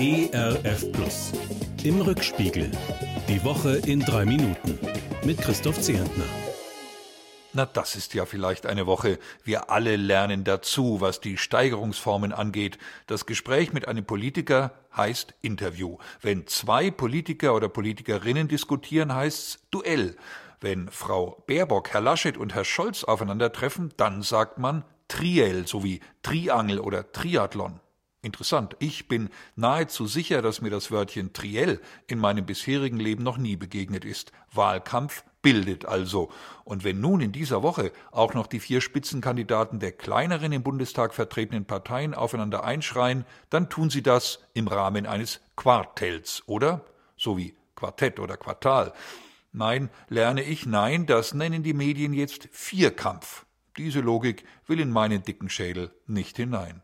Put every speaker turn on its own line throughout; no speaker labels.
ERF Plus. Im Rückspiegel. Die Woche in drei Minuten. Mit Christoph Zehentner.
Na, das ist ja vielleicht eine Woche. Wir alle lernen dazu, was die Steigerungsformen angeht. Das Gespräch mit einem Politiker heißt Interview. Wenn zwei Politiker oder Politikerinnen diskutieren, heißt's Duell. Wenn Frau Baerbock, Herr Laschet und Herr Scholz aufeinandertreffen, dann sagt man Triell sowie Triangel oder Triathlon. Interessant. Ich bin nahezu sicher, dass mir das Wörtchen Triell in meinem bisherigen Leben noch nie begegnet ist. Wahlkampf bildet also. Und wenn nun in dieser Woche auch noch die vier Spitzenkandidaten der kleineren im Bundestag vertretenen Parteien aufeinander einschreien, dann tun sie das im Rahmen eines Quartells, oder? So wie Quartett oder Quartal. Nein, lerne ich, nein, das nennen die Medien jetzt Vierkampf. Diese Logik will in meinen dicken Schädel nicht hinein.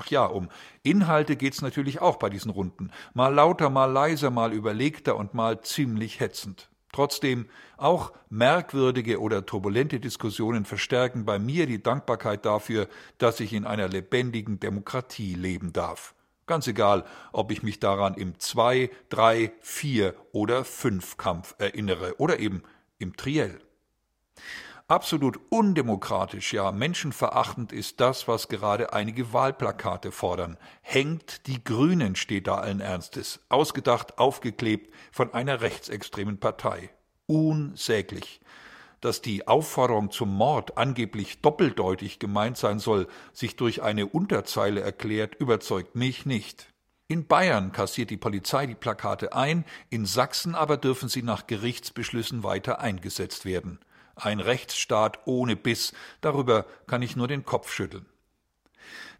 Ach ja, um Inhalte geht's natürlich auch bei diesen Runden. Mal lauter, mal leiser, mal überlegter und mal ziemlich hetzend. Trotzdem, auch merkwürdige oder turbulente Diskussionen verstärken bei mir die Dankbarkeit dafür, dass ich in einer lebendigen Demokratie leben darf. Ganz egal, ob ich mich daran im Zwei-, Drei-, Vier- oder Fünfkampf erinnere oder eben im Triell. Absolut undemokratisch, ja menschenverachtend ist das, was gerade einige Wahlplakate fordern. Hängt die Grünen steht da allen Ernstes, ausgedacht, aufgeklebt von einer rechtsextremen Partei. Unsäglich. Dass die Aufforderung zum Mord angeblich doppeldeutig gemeint sein soll, sich durch eine Unterzeile erklärt, überzeugt mich nicht. In Bayern kassiert die Polizei die Plakate ein, in Sachsen aber dürfen sie nach Gerichtsbeschlüssen weiter eingesetzt werden. Ein Rechtsstaat ohne Biss, darüber kann ich nur den Kopf schütteln.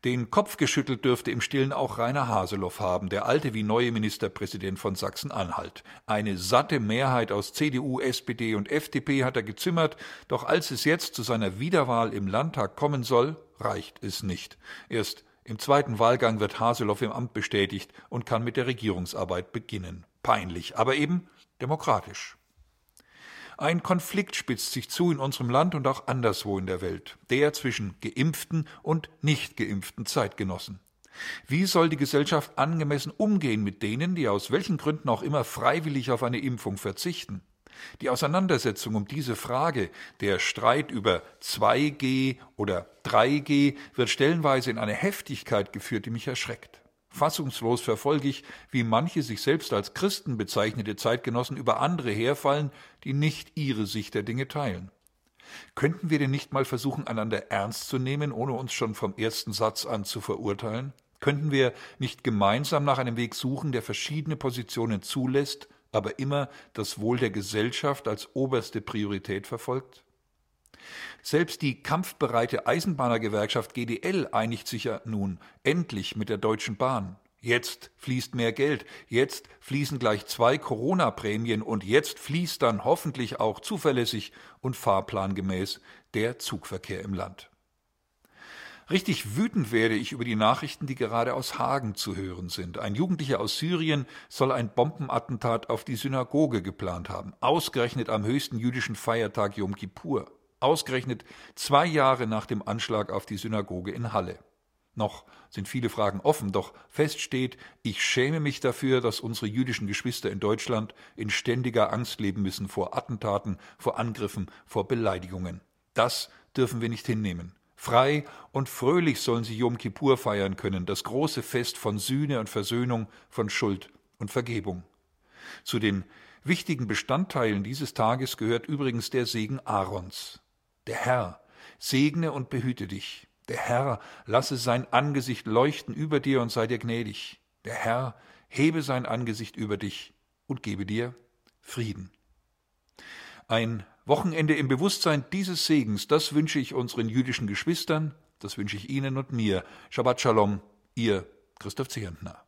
Den Kopf geschüttelt dürfte im Stillen auch Rainer Haseloff haben, der alte wie neue Ministerpräsident von Sachsen-Anhalt. Eine satte Mehrheit aus CDU, SPD und FDP hat er gezimmert, doch als es jetzt zu seiner Wiederwahl im Landtag kommen soll, reicht es nicht. Erst im zweiten Wahlgang wird Haseloff im Amt bestätigt und kann mit der Regierungsarbeit beginnen. Peinlich, aber eben demokratisch. Ein Konflikt spitzt sich zu in unserem Land und auch anderswo in der Welt, der zwischen geimpften und nicht geimpften Zeitgenossen. Wie soll die Gesellschaft angemessen umgehen mit denen, die aus welchen Gründen auch immer freiwillig auf eine Impfung verzichten? Die Auseinandersetzung um diese Frage, der Streit über 2G oder 3G, wird stellenweise in eine Heftigkeit geführt, die mich erschreckt. Fassungslos verfolge ich, wie manche sich selbst als Christen bezeichnete Zeitgenossen über andere herfallen, die nicht ihre Sicht der Dinge teilen. Könnten wir denn nicht mal versuchen, einander ernst zu nehmen, ohne uns schon vom ersten Satz an zu verurteilen? Könnten wir nicht gemeinsam nach einem Weg suchen, der verschiedene Positionen zulässt, aber immer das Wohl der Gesellschaft als oberste Priorität verfolgt? Selbst die kampfbereite Eisenbahnergewerkschaft GDL einigt sich ja nun endlich mit der Deutschen Bahn. Jetzt fließt mehr Geld, jetzt fließen gleich zwei Corona-Prämien und jetzt fließt dann hoffentlich auch zuverlässig und fahrplangemäß der Zugverkehr im Land. Richtig wütend werde ich über die Nachrichten, die gerade aus Hagen zu hören sind. Ein Jugendlicher aus Syrien soll ein Bombenattentat auf die Synagoge geplant haben, ausgerechnet am höchsten jüdischen Feiertag Yom Kippur ausgerechnet zwei Jahre nach dem Anschlag auf die Synagoge in Halle. Noch sind viele Fragen offen, doch fest steht, ich schäme mich dafür, dass unsere jüdischen Geschwister in Deutschland in ständiger Angst leben müssen vor Attentaten, vor Angriffen, vor Beleidigungen. Das dürfen wir nicht hinnehmen. Frei und fröhlich sollen sie Yom Kippur feiern können, das große Fest von Sühne und Versöhnung, von Schuld und Vergebung. Zu den wichtigen Bestandteilen dieses Tages gehört übrigens der Segen Aarons. Der Herr segne und behüte dich. Der Herr lasse sein Angesicht leuchten über dir und sei dir gnädig. Der Herr hebe sein Angesicht über dich und gebe dir Frieden. Ein Wochenende im Bewusstsein dieses Segens, das wünsche ich unseren jüdischen Geschwistern, das wünsche ich Ihnen und mir. Shabbat Shalom, Ihr Christoph Zehentner.